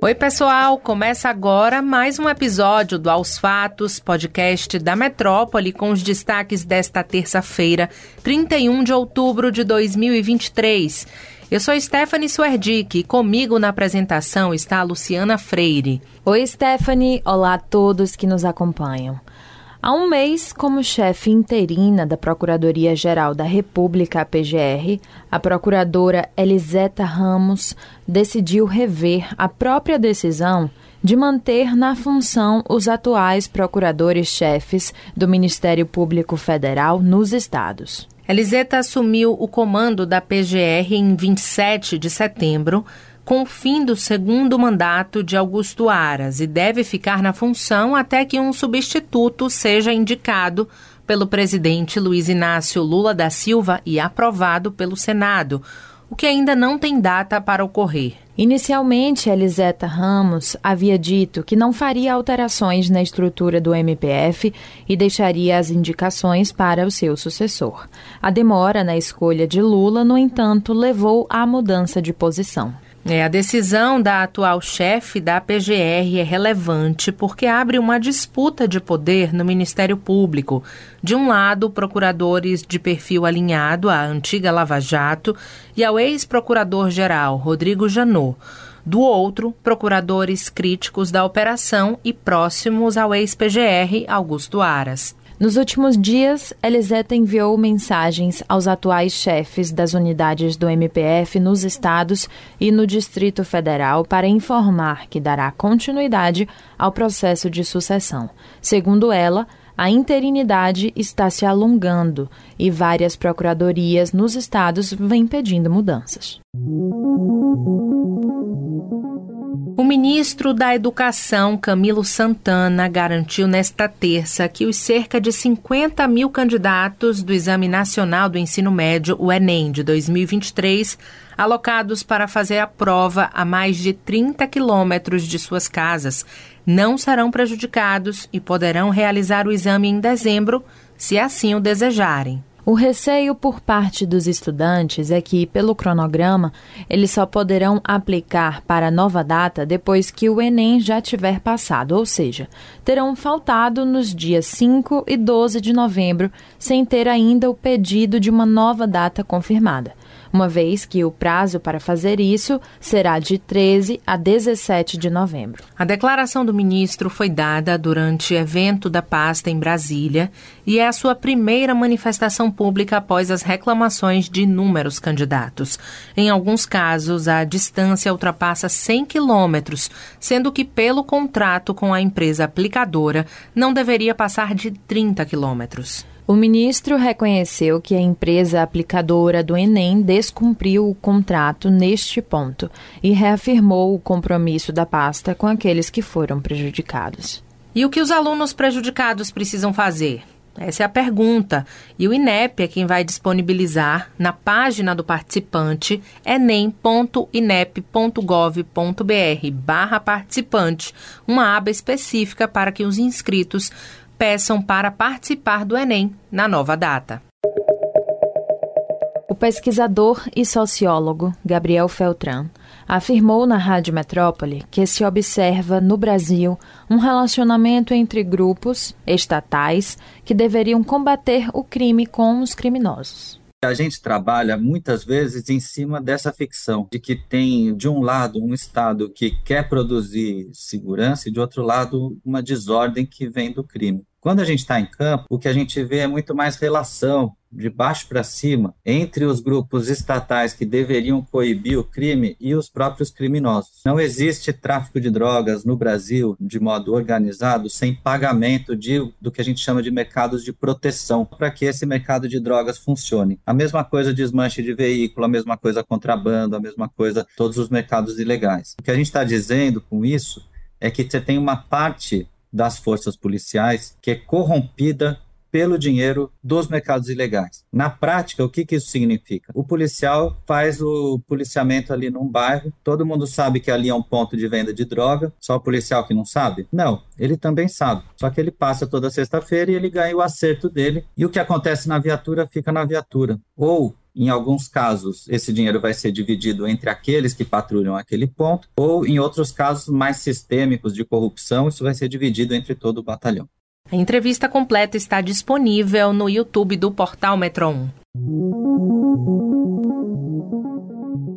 Oi, pessoal! Começa agora mais um episódio do Aos Fatos, podcast da Metrópole, com os destaques desta terça-feira, 31 de outubro de 2023. Eu sou Stephanie Suerdick e comigo na apresentação está a Luciana Freire. Oi, Stephanie! Olá a todos que nos acompanham. Há um mês, como chefe interina da Procuradoria-Geral da República, a PGR, a procuradora Eliseta Ramos decidiu rever a própria decisão de manter na função os atuais procuradores-chefes do Ministério Público Federal nos estados. Eliseta assumiu o comando da PGR em 27 de setembro, com o fim do segundo mandato de Augusto Aras e deve ficar na função até que um substituto seja indicado pelo presidente Luiz Inácio Lula da Silva e aprovado pelo Senado, o que ainda não tem data para ocorrer. Inicialmente, Eliseta Ramos havia dito que não faria alterações na estrutura do MPF e deixaria as indicações para o seu sucessor. A demora na escolha de Lula, no entanto, levou à mudança de posição. É, a decisão da atual chefe da PGR é relevante porque abre uma disputa de poder no Ministério Público. De um lado, procuradores de perfil alinhado à antiga Lava Jato e ao ex-procurador-geral Rodrigo Janot. Do outro, procuradores críticos da operação e próximos ao ex-PGR Augusto Aras. Nos últimos dias, Eliseta enviou mensagens aos atuais chefes das unidades do MPF nos estados e no Distrito Federal para informar que dará continuidade ao processo de sucessão. Segundo ela, a interinidade está se alongando e várias procuradorias nos estados vêm pedindo mudanças. O ministro da Educação, Camilo Santana, garantiu nesta terça que os cerca de 50 mil candidatos do Exame Nacional do Ensino Médio, o Enem, de 2023, alocados para fazer a prova a mais de 30 quilômetros de suas casas, não serão prejudicados e poderão realizar o exame em dezembro, se assim o desejarem. O receio por parte dos estudantes é que, pelo cronograma, eles só poderão aplicar para a nova data depois que o Enem já tiver passado, ou seja, terão faltado nos dias 5 e 12 de novembro, sem ter ainda o pedido de uma nova data confirmada uma vez que o prazo para fazer isso será de 13 a 17 de novembro. A declaração do ministro foi dada durante evento da pasta em Brasília e é a sua primeira manifestação pública após as reclamações de inúmeros candidatos. Em alguns casos, a distância ultrapassa 100 quilômetros, sendo que, pelo contrato com a empresa aplicadora, não deveria passar de 30 quilômetros. O ministro reconheceu que a empresa aplicadora do Enem descumpriu o contrato neste ponto e reafirmou o compromisso da pasta com aqueles que foram prejudicados. E o que os alunos prejudicados precisam fazer? Essa é a pergunta. E o INEP é quem vai disponibilizar na página do participante enem.inep.gov.br barra participante uma aba específica para que os inscritos peçam para participar do Enem na nova data. O pesquisador e sociólogo Gabriel Feltran afirmou na Rádio Metrópole que se observa no Brasil um relacionamento entre grupos estatais que deveriam combater o crime com os criminosos. A gente trabalha muitas vezes em cima dessa ficção, de que tem, de um lado, um Estado que quer produzir segurança e, de outro lado, uma desordem que vem do crime. Quando a gente está em campo, o que a gente vê é muito mais relação de baixo para cima entre os grupos estatais que deveriam coibir o crime e os próprios criminosos. Não existe tráfico de drogas no Brasil de modo organizado sem pagamento de, do que a gente chama de mercados de proteção para que esse mercado de drogas funcione. A mesma coisa desmanche de veículo, a mesma coisa contrabando, a mesma coisa todos os mercados ilegais. O que a gente está dizendo com isso é que você tem uma parte das forças policiais que é corrompida pelo dinheiro dos mercados ilegais. Na prática, o que, que isso significa? O policial faz o policiamento ali num bairro, todo mundo sabe que ali é um ponto de venda de droga, só o policial que não sabe? Não, ele também sabe. Só que ele passa toda sexta-feira e ele ganha o acerto dele, e o que acontece na viatura fica na viatura. Ou Em alguns casos, esse dinheiro vai ser dividido entre aqueles que patrulham aquele ponto, ou em outros casos mais sistêmicos de corrupção, isso vai ser dividido entre todo o batalhão. A entrevista completa está disponível no YouTube do portal Metro 1.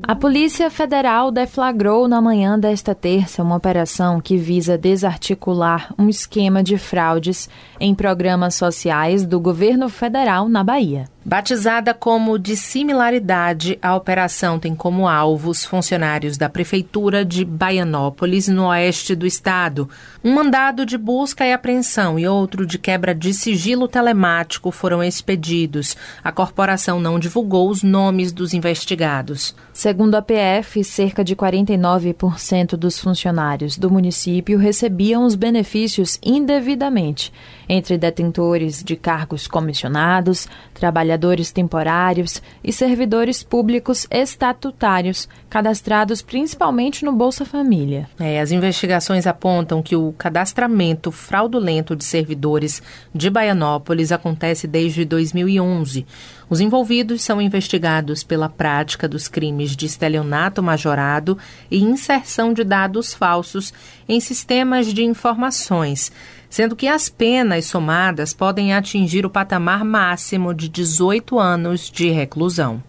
A Polícia Federal deflagrou na manhã desta terça uma operação que visa desarticular um esquema de fraudes em programas sociais do governo federal na Bahia. Batizada como de similaridade, a operação tem como alvos funcionários da Prefeitura de Baianópolis, no oeste do estado. Um mandado de busca e apreensão e outro de quebra de sigilo telemático foram expedidos. A corporação não divulgou os nomes dos investigados. Segundo a PF, cerca de 49% dos funcionários do município recebiam os benefícios indevidamente, entre detentores de cargos comissionados, trabalhadores trabalhadores temporários e servidores públicos estatutários, cadastrados principalmente no Bolsa Família. É, as investigações apontam que o cadastramento fraudulento de servidores de Baianópolis acontece desde 2011. Os envolvidos são investigados pela prática dos crimes de estelionato majorado e inserção de dados falsos em sistemas de informações sendo que as penas somadas podem atingir o patamar máximo de 18 anos de reclusão.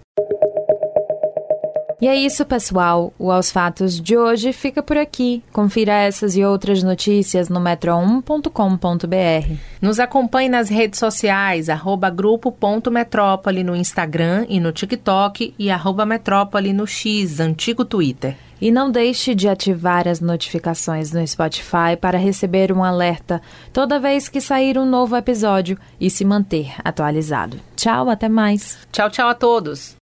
E é isso, pessoal. O Aos Fatos de hoje fica por aqui. Confira essas e outras notícias no metro1.com.br. Nos acompanhe nas redes sociais, arroba grupo.metrópole no Instagram e no TikTok e arroba metrópole no X, antigo Twitter. E não deixe de ativar as notificações no Spotify para receber um alerta toda vez que sair um novo episódio e se manter atualizado. Tchau, até mais. Tchau, tchau a todos.